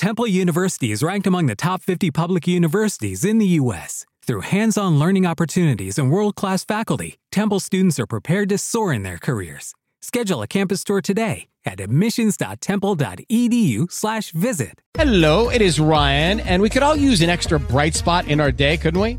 Temple University is ranked among the top 50 public universities in the U.S. Through hands on learning opportunities and world class faculty, Temple students are prepared to soar in their careers. Schedule a campus tour today at admissions.temple.edu/slash visit. Hello, it is Ryan, and we could all use an extra bright spot in our day, couldn't we?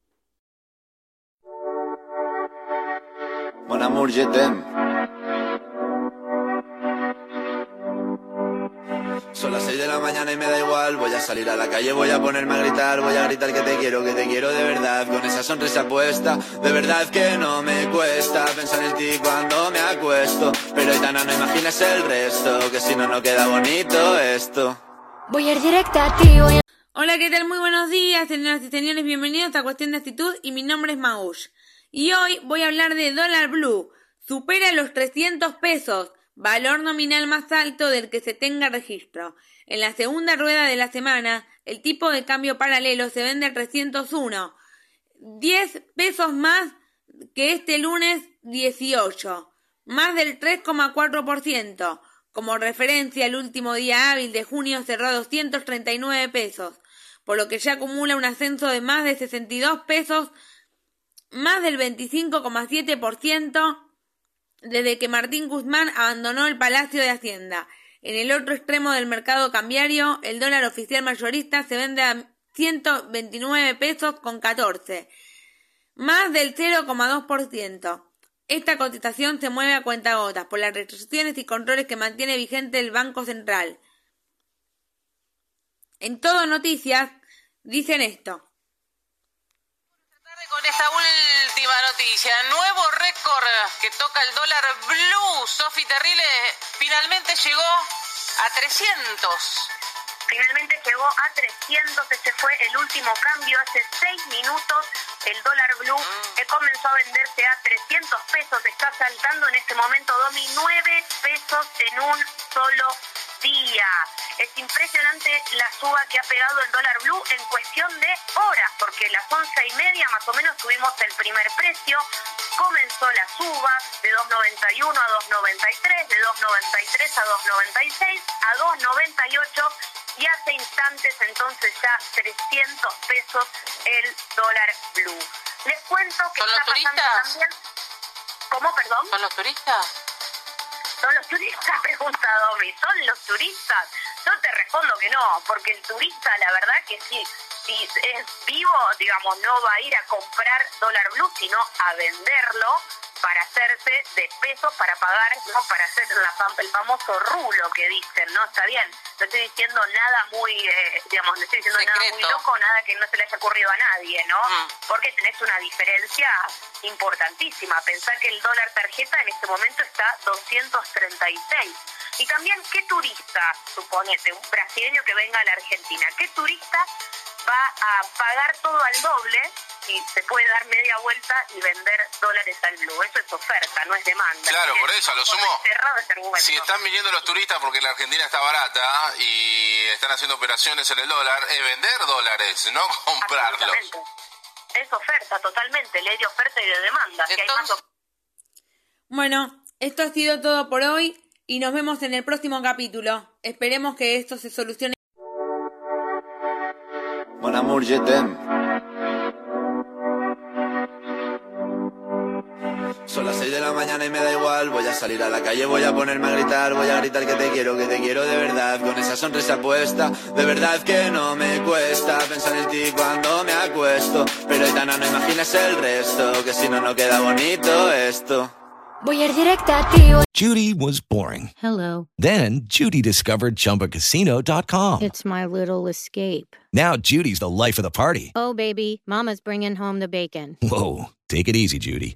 Mon amour, je t'aime. Son las 6 de la mañana y me da igual. Voy a salir a la calle, voy a ponerme a gritar. Voy a gritar que te quiero, que te quiero de verdad. Con esa sonrisa puesta, de verdad que no me cuesta pensar en ti cuando me acuesto. Pero Itana, no imagines el resto, que si no, no queda bonito esto. Voy a ir directa a ti, voy a... Hola, ¿qué tal? Muy buenos días, señoras y señores. Bienvenidos a Cuestión de Actitud y mi nombre es Maush. Y hoy voy a hablar de dólar blue. Supera los 300 pesos, valor nominal más alto del que se tenga registro. En la segunda rueda de la semana, el tipo de cambio paralelo se vende a 301. 10 pesos más que este lunes 18. Más del 3,4%. Como referencia, el último día hábil de junio cerró a 239 pesos, por lo que ya acumula un ascenso de más de 62 pesos, más del 25,7% desde que Martín Guzmán abandonó el Palacio de Hacienda. En el otro extremo del mercado cambiario, el dólar oficial mayorista se vende a 129 pesos con 14, más del 0,2%. Esta cotización se mueve a cuentagotas por las restricciones y controles que mantiene vigente el Banco Central. En todo noticias dicen esto. Con esta última noticia, nuevo récord que toca el dólar blue. Sofi Terrible finalmente llegó a 300. Finalmente llegó a 300, ese fue el último cambio hace 6 minutos. El dólar blue eh, comenzó a venderse a 300 pesos, está saltando en este momento, Domi, 9 pesos en un solo día. Es impresionante la suba que ha pegado el dólar blue en cuestión de horas, porque a las once y media más o menos tuvimos el primer precio, comenzó la suba de 2.91 a 2.93, de 2.93 a 2.96, a 2.98 y hace instantes entonces ya 300 pesos el dólar blue. Les cuento que ¿Son los está pasando turistas? también... ¿Cómo, perdón? ¿Son los turistas? ¿Son los turistas? Pregunta Domi. ¿Son los turistas? Yo te respondo que no, porque el turista, la verdad que sí, si es vivo, digamos, no va a ir a comprar dólar blue, sino a venderlo para hacerse de pesos para pagar, ¿no? Para hacer la el famoso rulo que dicen, ¿no? Está bien. No estoy diciendo nada muy, eh, digamos, no estoy diciendo nada muy loco, nada que no se le haya ocurrido a nadie, ¿no? Mm. Porque tenés una diferencia importantísima. Pensá que el dólar tarjeta en este momento está 236. Y también, ¿qué turista, suponete, un brasileño que venga a la Argentina, qué turista va a pagar todo al doble y se puede dar media vuelta y vender dólares al blue? Eso es oferta, no es demanda. Claro, por eso, a lo sumo. Si están viniendo los turistas porque la Argentina está barata y están haciendo operaciones en el dólar, es vender dólares, no comprarlos. Absolutamente. Es oferta, totalmente, ley de oferta y de demanda. Si hay más Entonces- Bueno, esto ha sido todo por hoy y nos vemos en el próximo capítulo. Esperemos que esto se solucione. Mon amour, je Son las 6 de la mañana y me da igual. Voy a salir a la calle, voy a ponerme a gritar. Voy a gritar que te quiero, que te quiero de verdad. Con esa sonrisa puesta, de verdad que no me cuesta pensar en ti cuando me acuesto. Pero Itana, no imagines el resto, que si no, no queda bonito esto. Voy a ir directa a ti. Judy was boring. Hello. Then Judy discovered ChumbaCasino.com. It's my little escape. Now Judy's the life of the party. Oh, baby, Mama's bringing home the bacon. Whoa, take it easy, Judy.